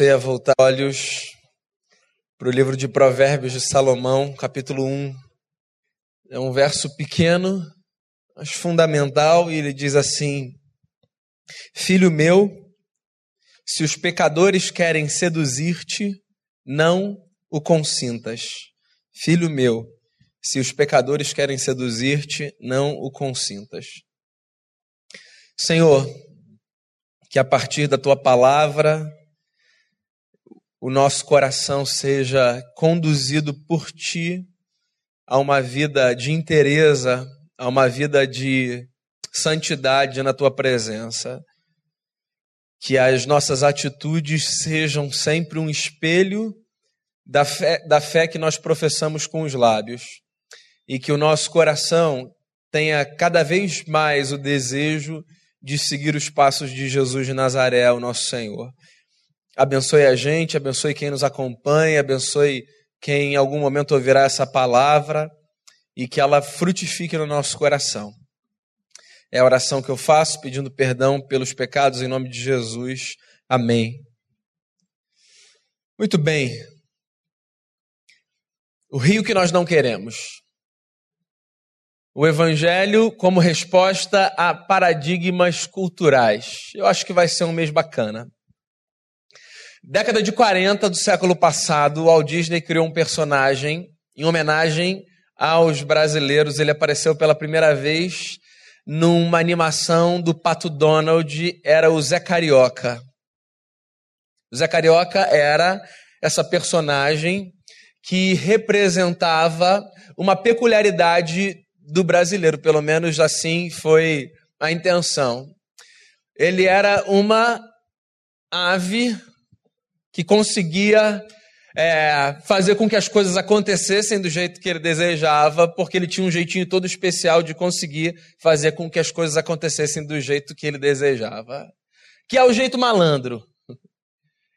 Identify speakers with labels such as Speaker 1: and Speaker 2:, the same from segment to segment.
Speaker 1: Você a voltar olhos para o livro de Provérbios de Salomão, capítulo 1. É um verso pequeno, mas fundamental, e ele diz assim: Filho meu, se os pecadores querem seduzir-te, não o consintas. Filho meu, se os pecadores querem seduzir-te, não o consintas. Senhor, que a partir da tua palavra o nosso coração seja conduzido por ti a uma vida de inteireza, a uma vida de santidade na tua presença. Que as nossas atitudes sejam sempre um espelho da fé, da fé que nós professamos com os lábios. E que o nosso coração tenha cada vez mais o desejo de seguir os passos de Jesus de Nazaré, o nosso Senhor. Abençoe a gente, abençoe quem nos acompanha, abençoe quem em algum momento ouvirá essa palavra e que ela frutifique no nosso coração. É a oração que eu faço pedindo perdão pelos pecados em nome de Jesus. Amém. Muito bem. O rio que nós não queremos. O Evangelho como resposta a paradigmas culturais. Eu acho que vai ser um mês bacana. Década de 40 do século passado, Walt Disney criou um personagem em homenagem aos brasileiros. Ele apareceu pela primeira vez numa animação do Pato Donald, era o Zé Carioca. O Zé Carioca era essa personagem que representava uma peculiaridade do brasileiro, pelo menos assim foi a intenção. Ele era uma ave que conseguia é, fazer com que as coisas acontecessem do jeito que ele desejava, porque ele tinha um jeitinho todo especial de conseguir fazer com que as coisas acontecessem do jeito que ele desejava. Que é o jeito malandro.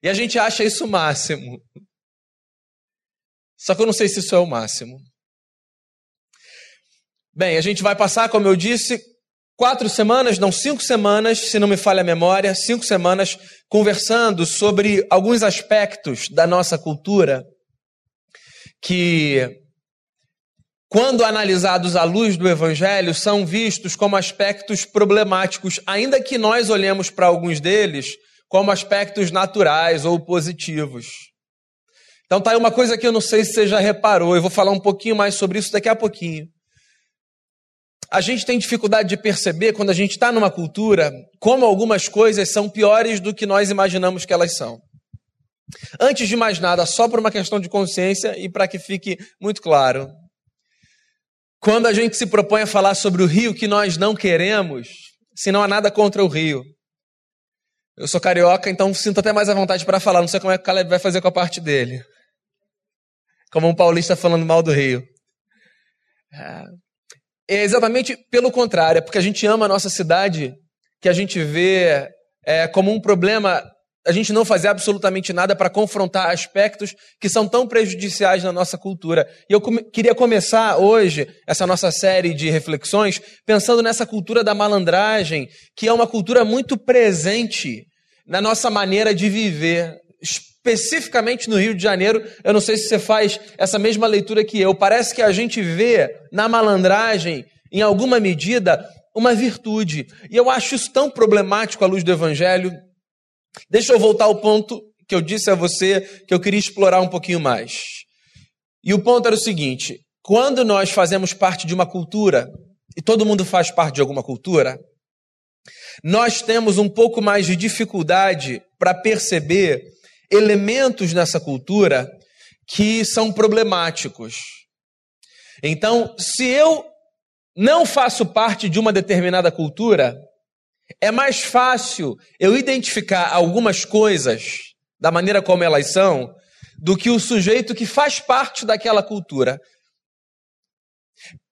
Speaker 1: E a gente acha isso o máximo. Só que eu não sei se isso é o máximo. Bem, a gente vai passar, como eu disse, quatro semanas, não cinco semanas, se não me falha a memória, cinco semanas conversando sobre alguns aspectos da nossa cultura que, quando analisados à luz do Evangelho, são vistos como aspectos problemáticos, ainda que nós olhemos para alguns deles como aspectos naturais ou positivos. Então tá aí uma coisa que eu não sei se você já reparou, eu vou falar um pouquinho mais sobre isso daqui a pouquinho a gente tem dificuldade de perceber quando a gente está numa cultura como algumas coisas são piores do que nós imaginamos que elas são. Antes de mais nada, só por uma questão de consciência e para que fique muito claro, quando a gente se propõe a falar sobre o rio que nós não queremos, se não há nada contra o rio. Eu sou carioca, então sinto até mais à vontade para falar. Não sei como é que o Caleb vai fazer com a parte dele. Como um paulista falando mal do rio. É, exatamente pelo contrário, é porque a gente ama a nossa cidade, que a gente vê é, como um problema a gente não fazer absolutamente nada para confrontar aspectos que são tão prejudiciais na nossa cultura. E eu queria começar hoje essa nossa série de reflexões pensando nessa cultura da malandragem, que é uma cultura muito presente na nossa maneira de viver, especificamente no Rio de Janeiro, eu não sei se você faz essa mesma leitura que eu. Parece que a gente vê na malandragem, em alguma medida, uma virtude. E eu acho isso tão problemático à luz do Evangelho. Deixa eu voltar ao ponto que eu disse a você que eu queria explorar um pouquinho mais. E o ponto era o seguinte: quando nós fazemos parte de uma cultura, e todo mundo faz parte de alguma cultura, nós temos um pouco mais de dificuldade para perceber elementos nessa cultura que são problemáticos. Então, se eu não faço parte de uma determinada cultura, é mais fácil eu identificar algumas coisas da maneira como elas são do que o sujeito que faz parte daquela cultura.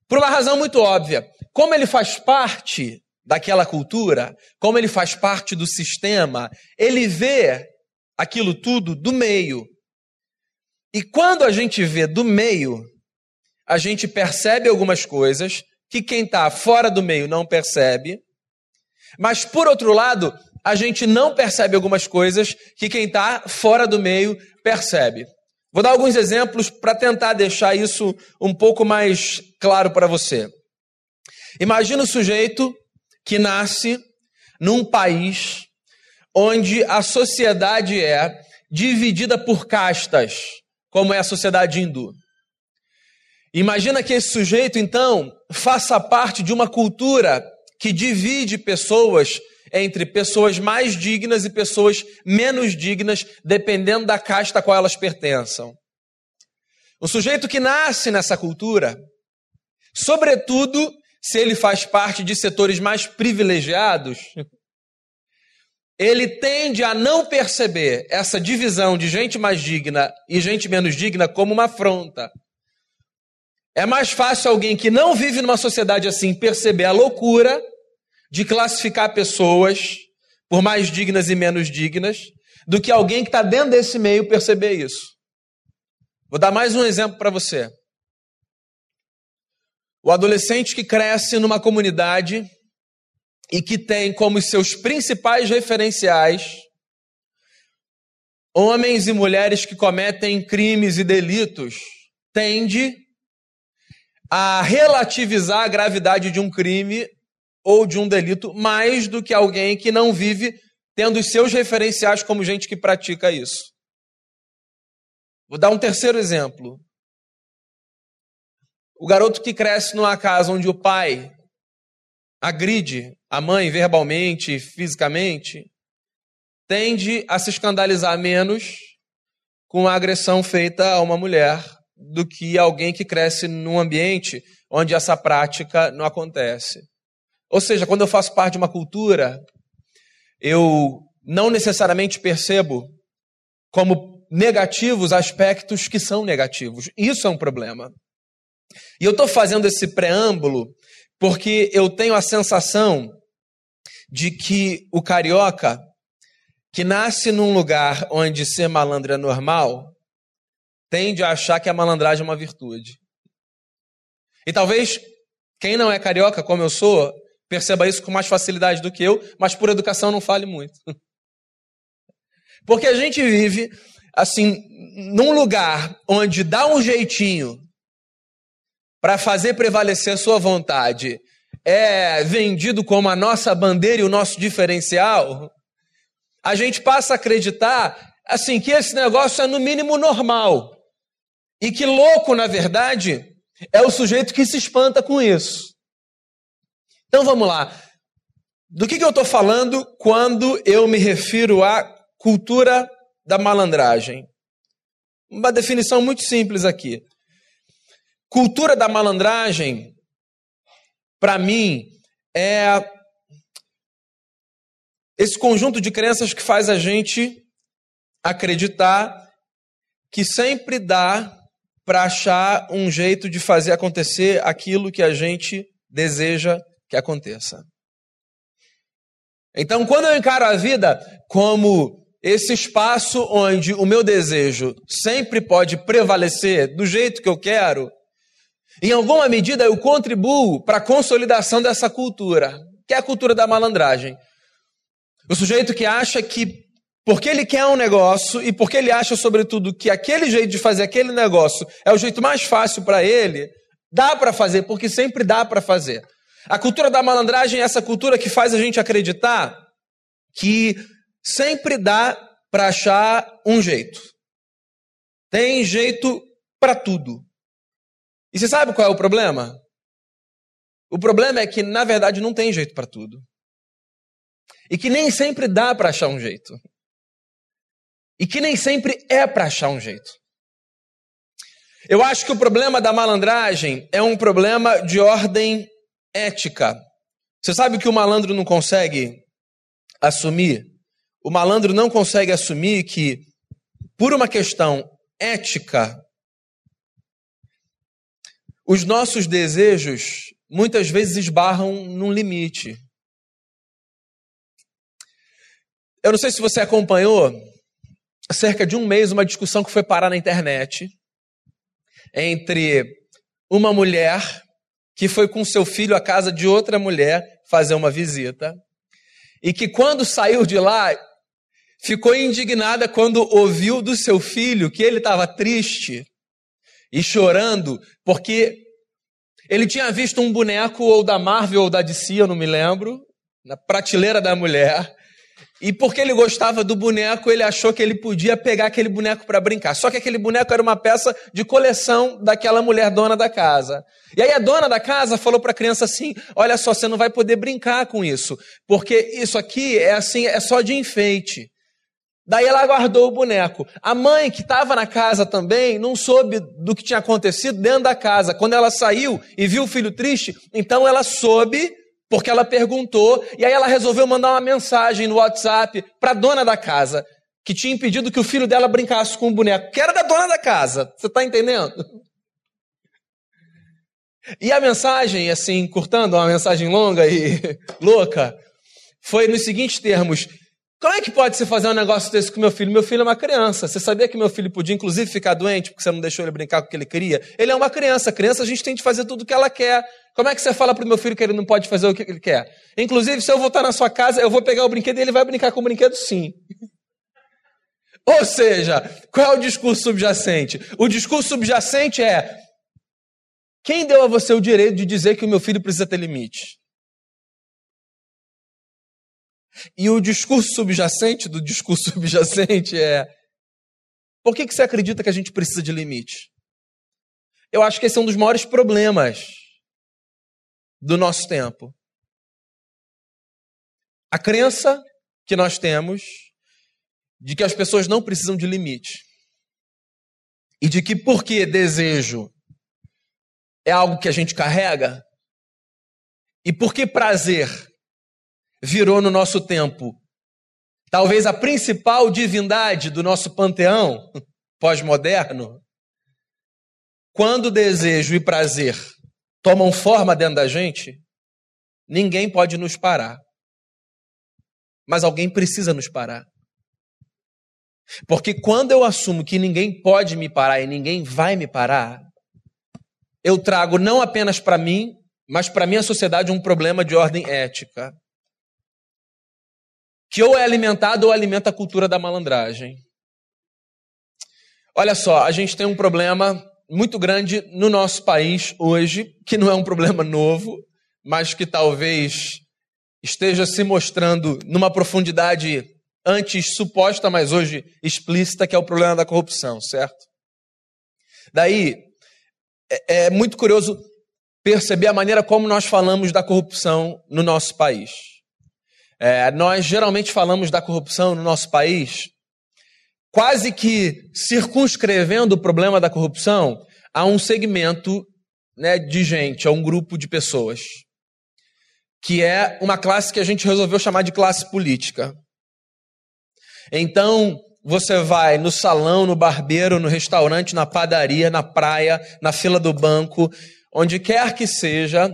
Speaker 1: Por uma razão muito óbvia. Como ele faz parte daquela cultura, como ele faz parte do sistema, ele vê aquilo tudo do meio. E quando a gente vê do meio, a gente percebe algumas coisas que quem está fora do meio não percebe. Mas, por outro lado, a gente não percebe algumas coisas que quem está fora do meio percebe. Vou dar alguns exemplos para tentar deixar isso um pouco mais claro para você. Imagina o sujeito que nasce num país onde a sociedade é dividida por castas, como é a sociedade hindu. Imagina que esse sujeito, então, faça parte de uma cultura que divide pessoas entre pessoas mais dignas e pessoas menos dignas, dependendo da casta a qual elas pertençam. O sujeito que nasce nessa cultura, sobretudo se ele faz parte de setores mais privilegiados, ele tende a não perceber essa divisão de gente mais digna e gente menos digna como uma afronta. É mais fácil alguém que não vive numa sociedade assim perceber a loucura de classificar pessoas por mais dignas e menos dignas do que alguém que está dentro desse meio perceber isso. Vou dar mais um exemplo para você. O adolescente que cresce numa comunidade e que tem como seus principais referenciais homens e mulheres que cometem crimes e delitos, tende a relativizar a gravidade de um crime ou de um delito mais do que alguém que não vive tendo os seus referenciais como gente que pratica isso. Vou dar um terceiro exemplo. O garoto que cresce numa casa onde o pai agride a mãe verbalmente, fisicamente, tende a se escandalizar menos com a agressão feita a uma mulher do que alguém que cresce num ambiente onde essa prática não acontece. Ou seja, quando eu faço parte de uma cultura, eu não necessariamente percebo como negativos aspectos que são negativos. Isso é um problema. E eu estou fazendo esse preâmbulo porque eu tenho a sensação de que o carioca, que nasce num lugar onde ser malandro é normal, tende a achar que a malandragem é uma virtude. E talvez quem não é carioca, como eu sou, perceba isso com mais facilidade do que eu, mas por educação não fale muito. Porque a gente vive, assim, num lugar onde dá um jeitinho para fazer prevalecer a sua vontade é vendido como a nossa bandeira e o nosso diferencial, a gente passa a acreditar assim que esse negócio é no mínimo normal. E que louco, na verdade, é o sujeito que se espanta com isso. Então vamos lá. Do que, que eu estou falando quando eu me refiro à cultura da malandragem? Uma definição muito simples aqui. Cultura da malandragem, para mim, é esse conjunto de crenças que faz a gente acreditar que sempre dá para achar um jeito de fazer acontecer aquilo que a gente deseja que aconteça. Então, quando eu encaro a vida como esse espaço onde o meu desejo sempre pode prevalecer do jeito que eu quero, em alguma medida eu contribuo para a consolidação dessa cultura, que é a cultura da malandragem. O sujeito que acha que porque ele quer um negócio e porque ele acha, sobretudo, que aquele jeito de fazer aquele negócio é o jeito mais fácil para ele, dá para fazer, porque sempre dá para fazer. A cultura da malandragem é essa cultura que faz a gente acreditar que sempre dá para achar um jeito. Tem jeito para tudo. E você sabe qual é o problema? O problema é que, na verdade, não tem jeito para tudo. E que nem sempre dá para achar um jeito. E que nem sempre é para achar um jeito. Eu acho que o problema da malandragem é um problema de ordem ética. Você sabe que o malandro não consegue assumir? O malandro não consegue assumir que, por uma questão ética, os nossos desejos muitas vezes esbarram num limite. Eu não sei se você acompanhou, há cerca de um mês, uma discussão que foi parar na internet entre uma mulher que foi com seu filho à casa de outra mulher fazer uma visita. e que quando saiu de lá, ficou indignada quando ouviu do seu filho que ele estava triste e chorando, porque ele tinha visto um boneco ou da Marvel ou da DC, eu não me lembro, na prateleira da mulher. E porque ele gostava do boneco, ele achou que ele podia pegar aquele boneco para brincar. Só que aquele boneco era uma peça de coleção daquela mulher dona da casa. E aí a dona da casa falou para a criança assim: "Olha só, você não vai poder brincar com isso, porque isso aqui é assim, é só de enfeite". Daí ela guardou o boneco. A mãe, que estava na casa também, não soube do que tinha acontecido dentro da casa. Quando ela saiu e viu o filho triste, então ela soube, porque ela perguntou, e aí ela resolveu mandar uma mensagem no WhatsApp para a dona da casa, que tinha impedido que o filho dela brincasse com o boneco, que era da dona da casa. Você está entendendo? E a mensagem, assim, curtando, uma mensagem longa e louca, foi nos seguintes termos: como é que pode se fazer um negócio desse com meu filho? Meu filho é uma criança. Você sabia que meu filho podia, inclusive, ficar doente porque você não deixou ele brincar com o que ele queria? Ele é uma criança. Criança, a gente tem de fazer tudo o que ela quer. Como é que você fala para o meu filho que ele não pode fazer o que ele quer? Inclusive, se eu voltar na sua casa, eu vou pegar o brinquedo e ele vai brincar com o brinquedo sim. Ou seja, qual é o discurso subjacente? O discurso subjacente é: quem deu a você o direito de dizer que o meu filho precisa ter limite? E o discurso subjacente do discurso subjacente é: por que, que você acredita que a gente precisa de limite? Eu acho que esse é um dos maiores problemas do nosso tempo. A crença que nós temos de que as pessoas não precisam de limite. E de que porque desejo é algo que a gente carrega, e porque prazer virou no nosso tempo talvez a principal divindade do nosso panteão pós-moderno, quando desejo e prazer tomam forma dentro da gente, ninguém pode nos parar. Mas alguém precisa nos parar. Porque quando eu assumo que ninguém pode me parar e ninguém vai me parar, eu trago não apenas para mim, mas para minha sociedade um problema de ordem ética que ou é alimentado ou alimenta a cultura da malandragem. Olha só, a gente tem um problema muito grande no nosso país hoje, que não é um problema novo, mas que talvez esteja se mostrando numa profundidade antes suposta, mas hoje explícita, que é o problema da corrupção, certo? Daí, é, é muito curioso perceber a maneira como nós falamos da corrupção no nosso país. É, nós geralmente falamos da corrupção no nosso país quase que circunscrevendo o problema da corrupção a um segmento né, de gente, a um grupo de pessoas, que é uma classe que a gente resolveu chamar de classe política. Então, você vai no salão, no barbeiro, no restaurante, na padaria, na praia, na fila do banco, onde quer que seja,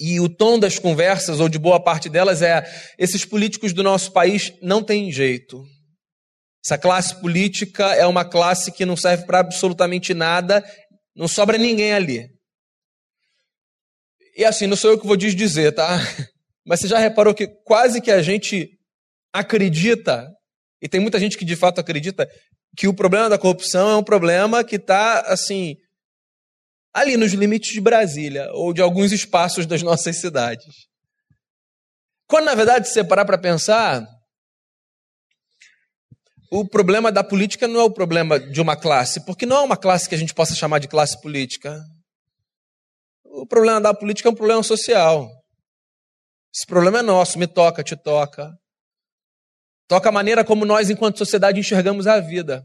Speaker 1: e o tom das conversas, ou de boa parte delas, é: esses políticos do nosso país não têm jeito. Essa classe política é uma classe que não serve para absolutamente nada, não sobra ninguém ali. E assim, não sou eu que vou dizer, tá? Mas você já reparou que quase que a gente acredita, e tem muita gente que de fato acredita, que o problema da corrupção é um problema que está, assim, ali nos limites de Brasília ou de alguns espaços das nossas cidades. Quando, na verdade, se parar para pensar, o problema da política não é o problema de uma classe, porque não é uma classe que a gente possa chamar de classe política. O problema da política é um problema social. Esse problema é nosso, me toca, te toca. Toca a maneira como nós, enquanto sociedade, enxergamos a vida,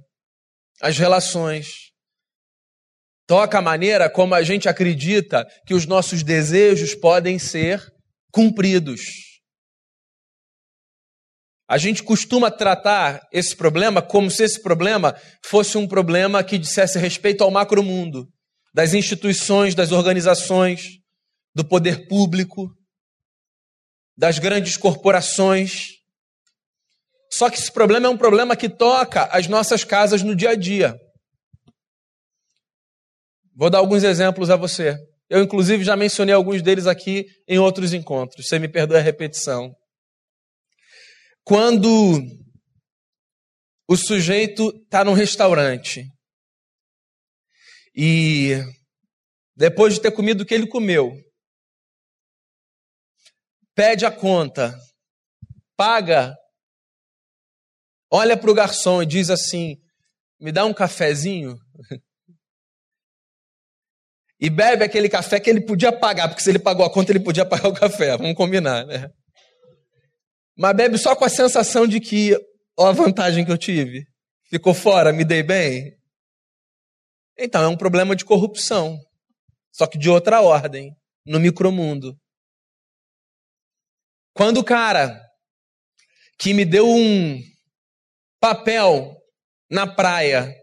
Speaker 1: as relações. Toca a maneira como a gente acredita que os nossos desejos podem ser cumpridos. A gente costuma tratar esse problema como se esse problema fosse um problema que dissesse respeito ao macromundo, das instituições, das organizações, do poder público, das grandes corporações. Só que esse problema é um problema que toca as nossas casas no dia a dia. Vou dar alguns exemplos a você. Eu, inclusive, já mencionei alguns deles aqui em outros encontros. Você me perdoa a repetição. quando o sujeito está num restaurante e depois de ter comido o que ele comeu, pede a conta, paga, olha para o garçom e diz assim: me dá um cafezinho. E bebe aquele café que ele podia pagar, porque se ele pagou a conta, ele podia pagar o café, vamos combinar, né? Mas bebe só com a sensação de que, ó, a vantagem que eu tive, ficou fora, me dei bem. Então é um problema de corrupção, só que de outra ordem, no micromundo. Quando o cara que me deu um papel na praia,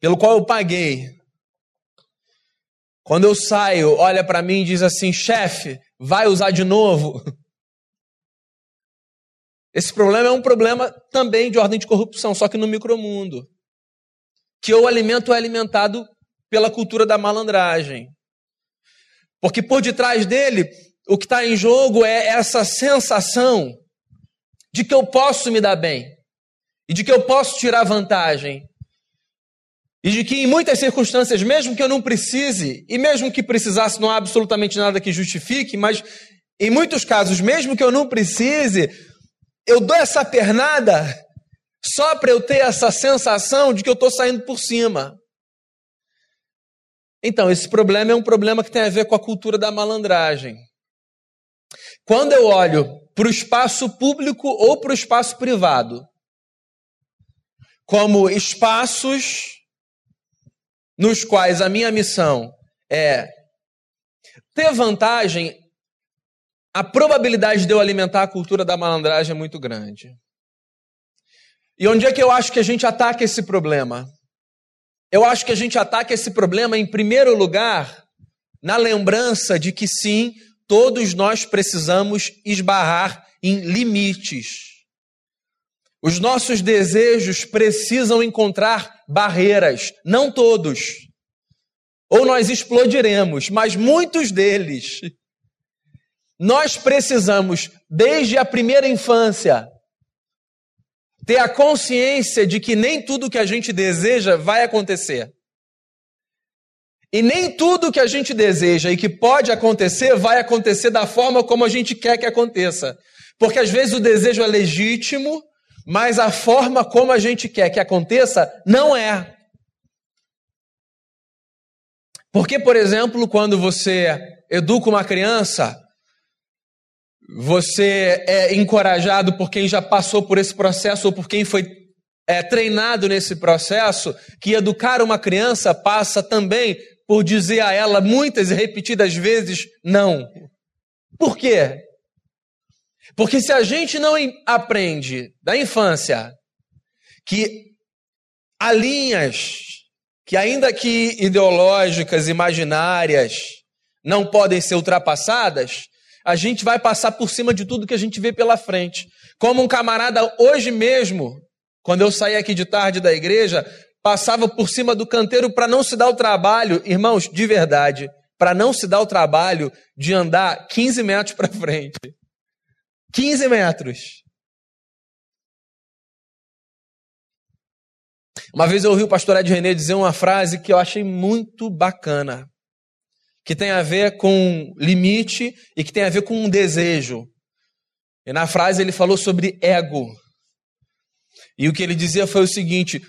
Speaker 1: pelo qual eu paguei, quando eu saio, olha para mim e diz assim: chefe, vai usar de novo? Esse problema é um problema também de ordem de corrupção, só que no micromundo. Que o alimento é alimentado pela cultura da malandragem. Porque por detrás dele o que está em jogo é essa sensação de que eu posso me dar bem e de que eu posso tirar vantagem. E de que em muitas circunstâncias, mesmo que eu não precise, e mesmo que precisasse, não há absolutamente nada que justifique, mas em muitos casos, mesmo que eu não precise, eu dou essa pernada só para eu ter essa sensação de que eu estou saindo por cima. Então, esse problema é um problema que tem a ver com a cultura da malandragem. Quando eu olho para o espaço público ou para o espaço privado, como espaços nos quais a minha missão é ter vantagem, a probabilidade de eu alimentar a cultura da malandragem é muito grande. E onde é que eu acho que a gente ataca esse problema? Eu acho que a gente ataca esse problema, em primeiro lugar, na lembrança de que sim, todos nós precisamos esbarrar em limites. Os nossos desejos precisam encontrar barreiras, não todos. Ou nós explodiremos, mas muitos deles. Nós precisamos, desde a primeira infância, ter a consciência de que nem tudo que a gente deseja vai acontecer. E nem tudo que a gente deseja e que pode acontecer vai acontecer da forma como a gente quer que aconteça. Porque às vezes o desejo é legítimo, mas a forma como a gente quer que aconteça não é. Porque, por exemplo, quando você educa uma criança, você é encorajado por quem já passou por esse processo ou por quem foi é, treinado nesse processo, que educar uma criança passa também por dizer a ela muitas e repetidas vezes não. Por quê? Porque se a gente não aprende da infância que há linhas que, ainda que ideológicas, imaginárias, não podem ser ultrapassadas, a gente vai passar por cima de tudo que a gente vê pela frente. Como um camarada hoje mesmo, quando eu saí aqui de tarde da igreja, passava por cima do canteiro para não se dar o trabalho, irmãos, de verdade, para não se dar o trabalho de andar 15 metros para frente. 15 metros. Uma vez eu ouvi o pastor Ed René dizer uma frase que eu achei muito bacana, que tem a ver com limite e que tem a ver com um desejo. E na frase ele falou sobre ego. E o que ele dizia foi o seguinte: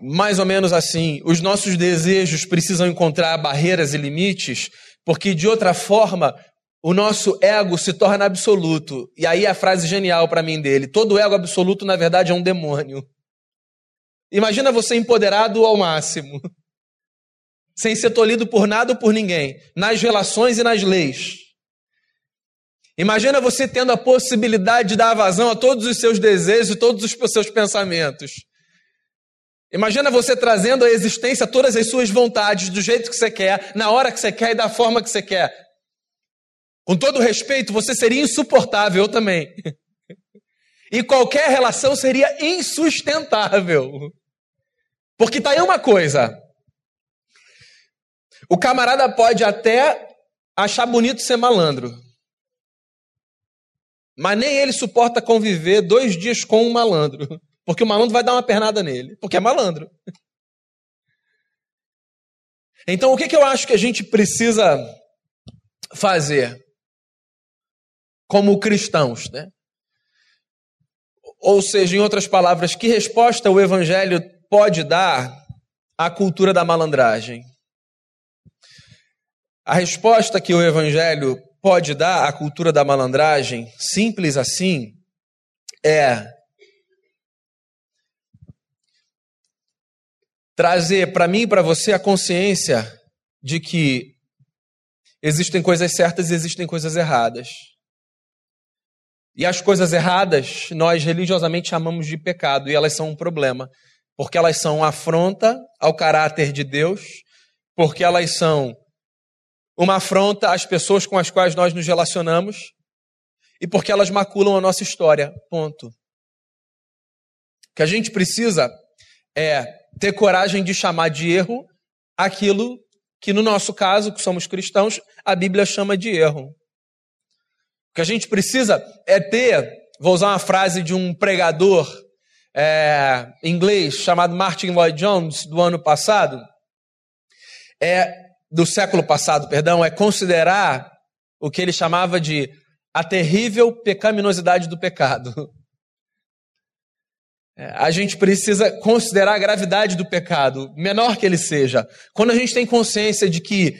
Speaker 1: mais ou menos assim: os nossos desejos precisam encontrar barreiras e limites, porque de outra forma o nosso ego se torna absoluto. E aí a frase genial para mim dele: todo ego absoluto na verdade é um demônio. Imagina você empoderado ao máximo, sem ser tolhido por nada ou por ninguém, nas relações e nas leis. Imagina você tendo a possibilidade de dar vazão a todos os seus desejos e todos os seus pensamentos. Imagina você trazendo à existência todas as suas vontades do jeito que você quer, na hora que você quer e da forma que você quer. Com todo respeito, você seria insuportável também. E qualquer relação seria insustentável. Porque tá aí uma coisa. O camarada pode até achar bonito ser malandro. Mas nem ele suporta conviver dois dias com um malandro. Porque o malandro vai dar uma pernada nele. Porque é malandro. Então, o que, que eu acho que a gente precisa fazer como cristãos, né? Ou seja, em outras palavras, que resposta o evangelho pode dar à cultura da malandragem? A resposta que o evangelho pode dar à cultura da malandragem, simples assim, é trazer para mim e para você a consciência de que existem coisas certas e existem coisas erradas. E as coisas erradas nós religiosamente chamamos de pecado e elas são um problema, porque elas são afronta ao caráter de Deus, porque elas são uma afronta às pessoas com as quais nós nos relacionamos e porque elas maculam a nossa história. Ponto. O que a gente precisa é ter coragem de chamar de erro aquilo que, no nosso caso, que somos cristãos, a Bíblia chama de erro. O que a gente precisa é ter, vou usar uma frase de um pregador é, inglês chamado Martin Lloyd Jones, do ano passado, é do século passado, perdão, é considerar o que ele chamava de a terrível pecaminosidade do pecado. É, a gente precisa considerar a gravidade do pecado, menor que ele seja. Quando a gente tem consciência de que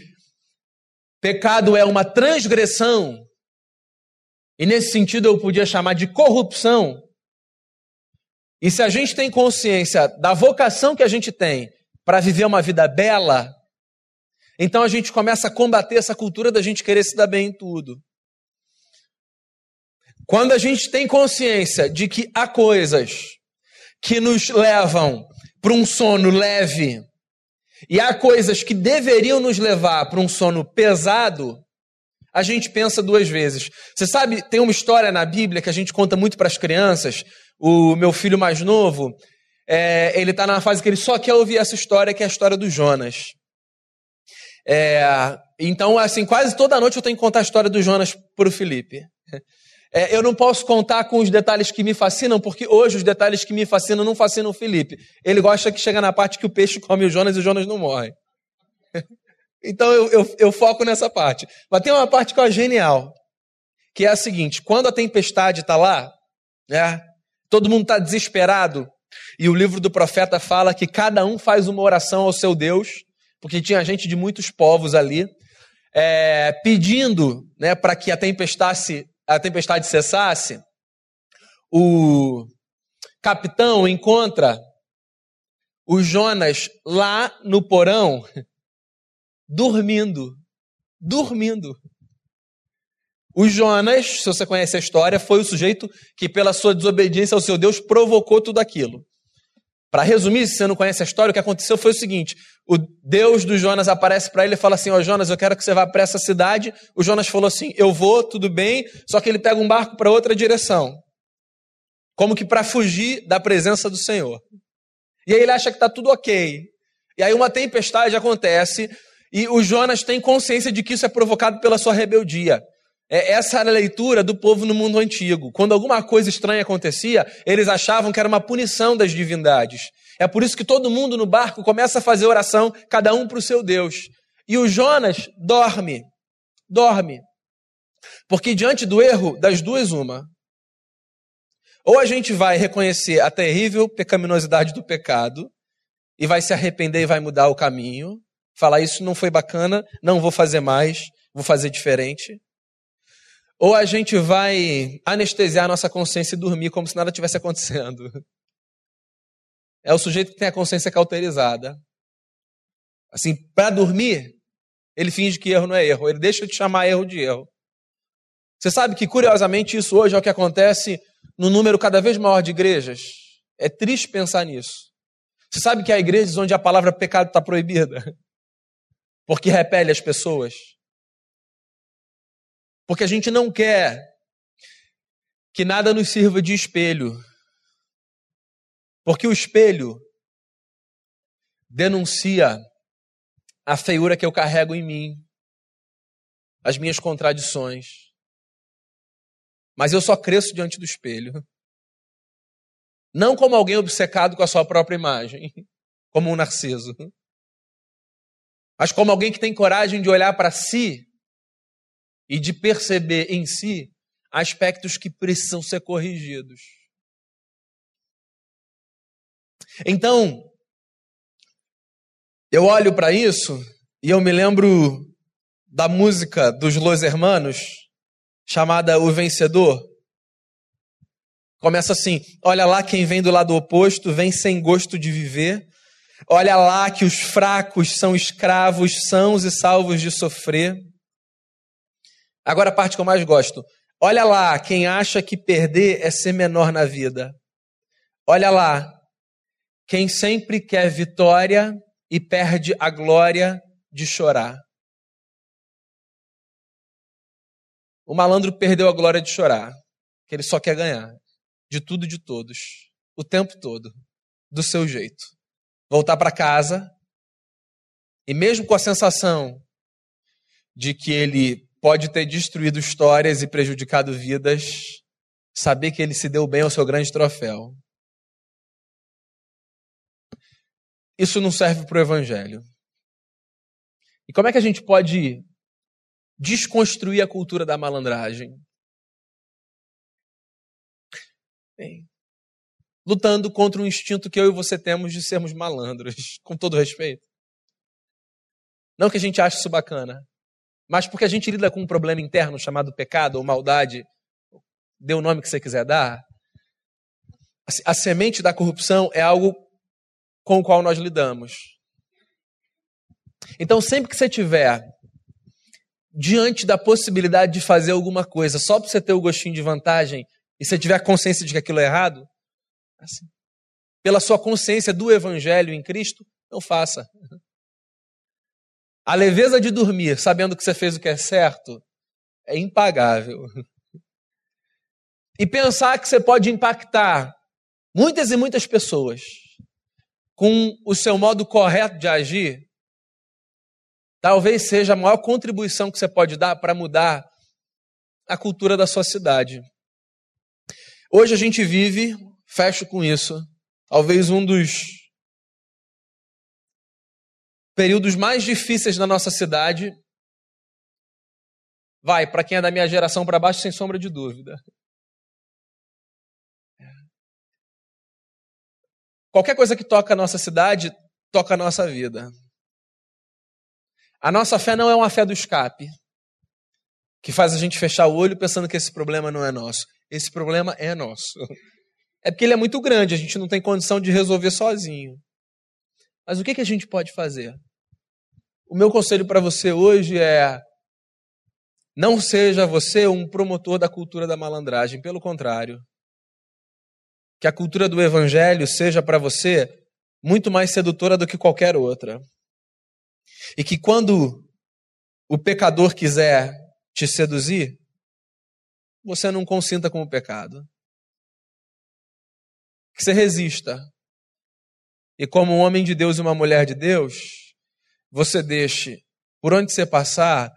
Speaker 1: pecado é uma transgressão, e nesse sentido eu podia chamar de corrupção, e se a gente tem consciência da vocação que a gente tem para viver uma vida bela, então a gente começa a combater essa cultura da gente querer se dar bem em tudo. Quando a gente tem consciência de que há coisas que nos levam para um sono leve e há coisas que deveriam nos levar para um sono pesado, a gente pensa duas vezes. Você sabe, tem uma história na Bíblia que a gente conta muito para as crianças. O meu filho mais novo, é, ele está na fase que ele só quer ouvir essa história, que é a história do Jonas. É, então, assim, quase toda noite eu tenho que contar a história do Jonas para o Felipe. É, eu não posso contar com os detalhes que me fascinam, porque hoje os detalhes que me fascinam não fascinam o Felipe. Ele gosta que chega na parte que o peixe come o Jonas e o Jonas não morre. Então eu, eu, eu foco nessa parte. Mas tem uma parte que é genial, que é a seguinte: quando a tempestade está lá, né, todo mundo está desesperado, e o livro do profeta fala que cada um faz uma oração ao seu Deus, porque tinha gente de muitos povos ali, é, pedindo né, para que a tempestade, a tempestade cessasse, o capitão encontra o Jonas lá no porão, dormindo. Dormindo. O Jonas, se você conhece a história, foi o sujeito que, pela sua desobediência ao seu Deus, provocou tudo aquilo. Para resumir, se você não conhece a história, o que aconteceu foi o seguinte: o Deus do Jonas aparece para ele e fala assim: Ó, oh, Jonas, eu quero que você vá para essa cidade. O Jonas falou assim: Eu vou, tudo bem, só que ele pega um barco para outra direção. Como que para fugir da presença do Senhor. E aí ele acha que está tudo ok. E aí uma tempestade acontece e o Jonas tem consciência de que isso é provocado pela sua rebeldia. É, essa era a leitura do povo no mundo antigo. Quando alguma coisa estranha acontecia, eles achavam que era uma punição das divindades. É por isso que todo mundo no barco começa a fazer oração, cada um para o seu Deus. E o Jonas dorme. Dorme. Porque diante do erro, das duas, uma. Ou a gente vai reconhecer a terrível pecaminosidade do pecado e vai se arrepender e vai mudar o caminho. Falar isso não foi bacana, não vou fazer mais, vou fazer diferente. Ou a gente vai anestesiar nossa consciência e dormir como se nada tivesse acontecendo. É o sujeito que tem a consciência cauterizada. Assim, para dormir, ele finge que erro não é erro, ele deixa de chamar erro de erro. Você sabe que, curiosamente, isso hoje é o que acontece no número cada vez maior de igrejas? É triste pensar nisso. Você sabe que há igrejas onde a palavra pecado está proibida? Porque repele as pessoas. Porque a gente não quer que nada nos sirva de espelho. Porque o espelho denuncia a feiura que eu carrego em mim, as minhas contradições. mas eu só cresço diante do espelho. Não como alguém obcecado com a sua própria imagem, como um narciso, mas como alguém que tem coragem de olhar para si e de perceber em si aspectos que precisam ser corrigidos. Então, eu olho para isso e eu me lembro da música dos Los Hermanos, chamada O Vencedor. Começa assim: Olha lá quem vem do lado oposto, vem sem gosto de viver. Olha lá que os fracos são escravos, sãos e salvos de sofrer. Agora a parte que eu mais gosto. Olha lá quem acha que perder é ser menor na vida. Olha lá quem sempre quer vitória e perde a glória de chorar. O malandro perdeu a glória de chorar, que ele só quer ganhar de tudo e de todos, o tempo todo, do seu jeito. Voltar para casa e mesmo com a sensação de que ele pode ter destruído histórias e prejudicado vidas, saber que ele se deu bem ao seu grande troféu. Isso não serve para o evangelho. E como é que a gente pode desconstruir a cultura da malandragem? Bem, lutando contra um instinto que eu e você temos de sermos malandros, com todo respeito. Não que a gente ache isso bacana, mas porque a gente lida com um problema interno chamado pecado ou maldade, dê o nome que você quiser dar. A semente da corrupção é algo com o qual nós lidamos. Então, sempre que você tiver diante da possibilidade de fazer alguma coisa só para você ter o gostinho de vantagem e você tiver consciência de que aquilo é errado, assim, pela sua consciência do evangelho em Cristo, não faça. A leveza de dormir sabendo que você fez o que é certo é impagável. E pensar que você pode impactar muitas e muitas pessoas com o seu modo correto de agir, talvez seja a maior contribuição que você pode dar para mudar a cultura da sua cidade. Hoje a gente vive, fecho com isso, talvez um dos períodos mais difíceis na nossa cidade. Vai, para quem é da minha geração para baixo, sem sombra de dúvida. Qualquer coisa que toca a nossa cidade, toca a nossa vida. A nossa fé não é uma fé do escape, que faz a gente fechar o olho pensando que esse problema não é nosso. Esse problema é nosso. É porque ele é muito grande, a gente não tem condição de resolver sozinho. Mas o que, que a gente pode fazer? O meu conselho para você hoje é: não seja você um promotor da cultura da malandragem, pelo contrário. Que a cultura do evangelho seja para você muito mais sedutora do que qualquer outra. E que quando o pecador quiser te seduzir, você não consinta com o pecado. Que você resista. E como um homem de Deus e uma mulher de Deus, você deixe, por onde você passar,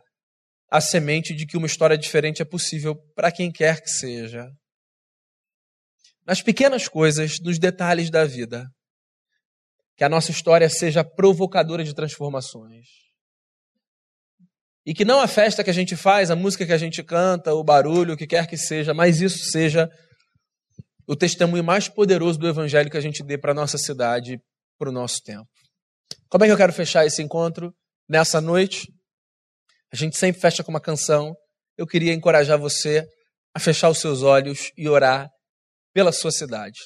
Speaker 1: a semente de que uma história diferente é possível para quem quer que seja. Nas pequenas coisas, nos detalhes da vida. Que a nossa história seja provocadora de transformações. E que não a festa que a gente faz, a música que a gente canta, o barulho, o que quer que seja, mas isso seja o testemunho mais poderoso do evangelho que a gente dê para a nossa cidade, para o nosso tempo. Como é que eu quero fechar esse encontro nessa noite? A gente sempre fecha com uma canção. Eu queria encorajar você a fechar os seus olhos e orar pela sua cidade.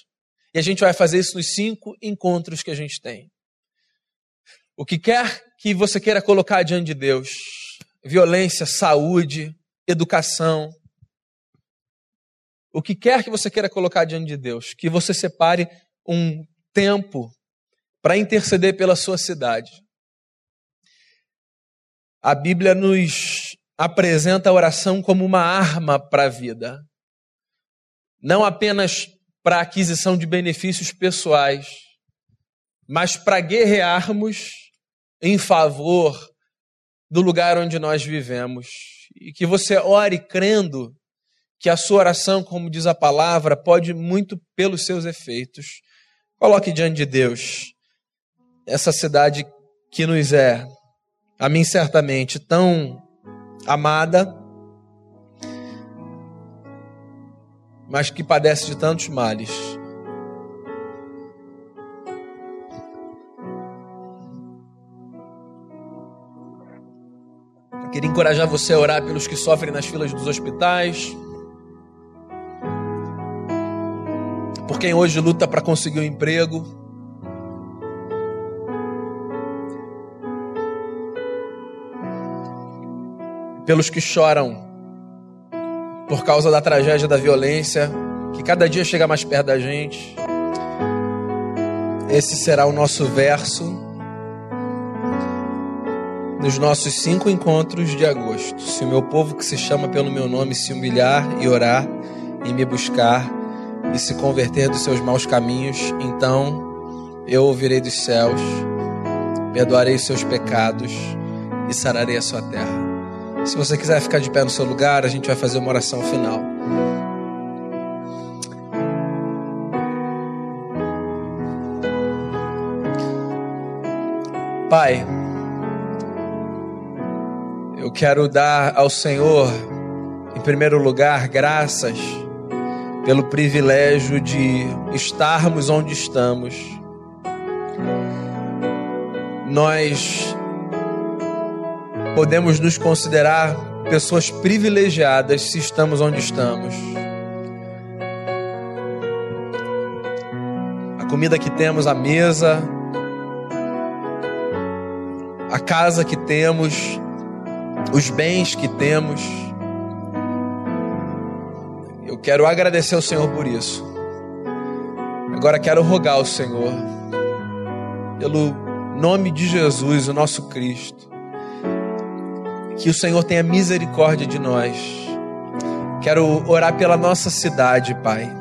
Speaker 1: E a gente vai fazer isso nos cinco encontros que a gente tem. O que quer que você queira colocar diante de Deus: violência, saúde, educação. O que quer que você queira colocar diante de Deus, que você separe um tempo para interceder pela sua cidade. A Bíblia nos apresenta a oração como uma arma para a vida, não apenas para a aquisição de benefícios pessoais, mas para guerrearmos em favor do lugar onde nós vivemos. E que você ore crendo que a sua oração, como diz a palavra, pode muito pelos seus efeitos. Coloque diante de Deus essa cidade que nos é, a mim certamente, tão amada, mas que padece de tantos males. Eu queria encorajar você a orar pelos que sofrem nas filas dos hospitais, quem hoje luta para conseguir um emprego. Pelos que choram por causa da tragédia da violência, que cada dia chega mais perto da gente. Esse será o nosso verso nos nossos cinco encontros de agosto. Se o meu povo que se chama pelo meu nome se humilhar e orar e me buscar e se converter dos seus maus caminhos, então eu ouvirei dos céus, perdoarei os seus pecados e sararei a sua terra. Se você quiser ficar de pé no seu lugar, a gente vai fazer uma oração final. Pai, eu quero dar ao Senhor, em primeiro lugar, graças pelo privilégio de estarmos onde estamos. Nós podemos nos considerar pessoas privilegiadas se estamos onde estamos. A comida que temos à mesa, a casa que temos, os bens que temos. Quero agradecer ao Senhor por isso. Agora quero rogar ao Senhor, pelo nome de Jesus, o nosso Cristo, que o Senhor tenha misericórdia de nós. Quero orar pela nossa cidade, Pai.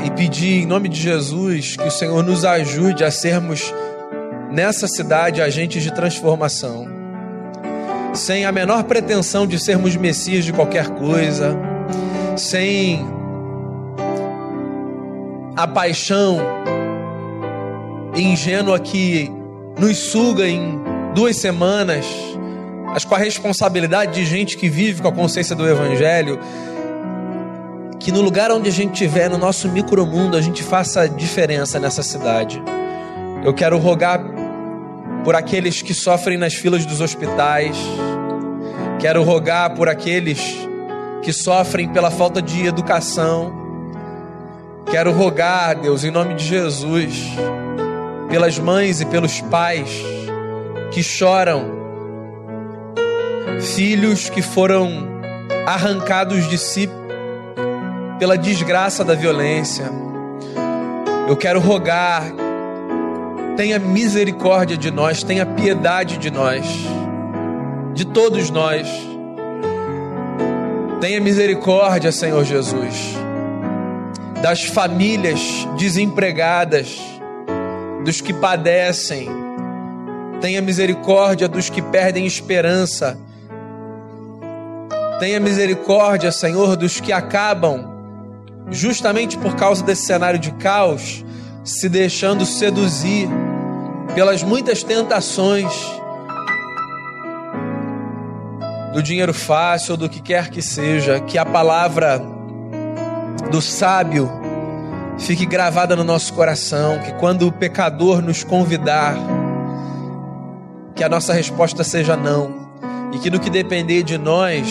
Speaker 1: É, e pedir em nome de Jesus que o Senhor nos ajude a sermos nessa cidade agentes de transformação. Sem a menor pretensão de sermos messias de qualquer coisa, sem a paixão ingênua que nos suga em duas semanas mas com a responsabilidade de gente que vive com a consciência do Evangelho, que no lugar onde a gente estiver, no nosso micromundo, a gente faça diferença nessa cidade. Eu quero rogar por aqueles que sofrem nas filas dos hospitais, quero rogar por aqueles que sofrem pela falta de educação, quero rogar, Deus, em nome de Jesus, pelas mães e pelos pais que choram filhos que foram arrancados de si pela desgraça da violência. Eu quero rogar, tenha misericórdia de nós, tenha piedade de nós, de todos nós. Tenha misericórdia, Senhor Jesus, das famílias desempregadas, dos que padecem. Tenha misericórdia dos que perdem esperança Tenha misericórdia, Senhor, dos que acabam, justamente por causa desse cenário de caos, se deixando seduzir pelas muitas tentações do dinheiro fácil ou do que quer que seja, que a palavra do sábio fique gravada no nosso coração, que quando o pecador nos convidar, que a nossa resposta seja não, e que no que depender de nós,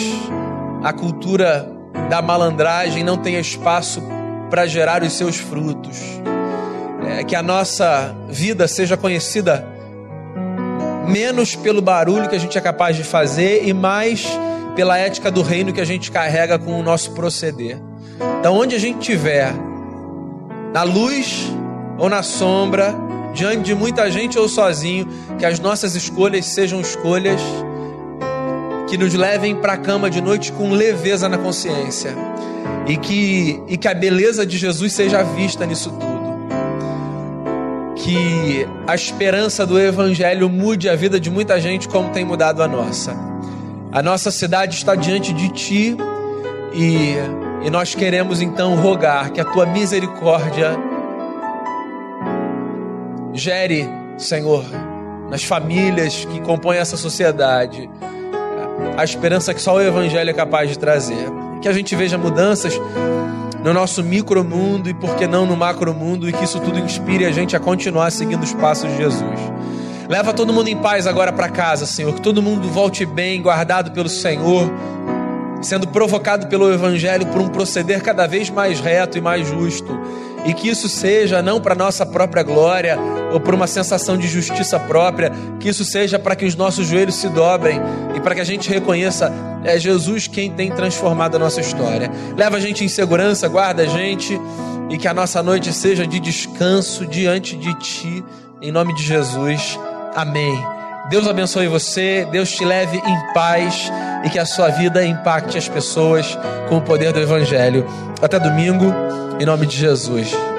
Speaker 1: a cultura da malandragem não tenha espaço para gerar os seus frutos. É, que a nossa vida seja conhecida menos pelo barulho que a gente é capaz de fazer e mais pela ética do reino que a gente carrega com o nosso proceder. Então, onde a gente estiver, na luz ou na sombra, diante de muita gente ou sozinho, que as nossas escolhas sejam escolhas que nos levem para a cama de noite com leveza na consciência e que, e que a beleza de Jesus seja vista nisso tudo. Que a esperança do Evangelho mude a vida de muita gente como tem mudado a nossa. A nossa cidade está diante de Ti E, e nós queremos então rogar que a tua misericórdia gere, Senhor, nas famílias que compõem essa sociedade, a esperança que só o Evangelho é capaz de trazer. Que a gente veja mudanças no nosso micromundo e, por que não, no macromundo, e que isso tudo inspire a gente a continuar seguindo os passos de Jesus. Leva todo mundo em paz agora para casa, Senhor. Que todo mundo volte bem, guardado pelo Senhor, sendo provocado pelo Evangelho por um proceder cada vez mais reto e mais justo e que isso seja não para nossa própria glória ou por uma sensação de justiça própria, que isso seja para que os nossos joelhos se dobrem e para que a gente reconheça é Jesus quem tem transformado a nossa história. Leva a gente em segurança, guarda a gente e que a nossa noite seja de descanso diante de ti, em nome de Jesus. Amém. Deus abençoe você, Deus te leve em paz e que a sua vida impacte as pessoas com o poder do Evangelho. Até domingo, em nome de Jesus.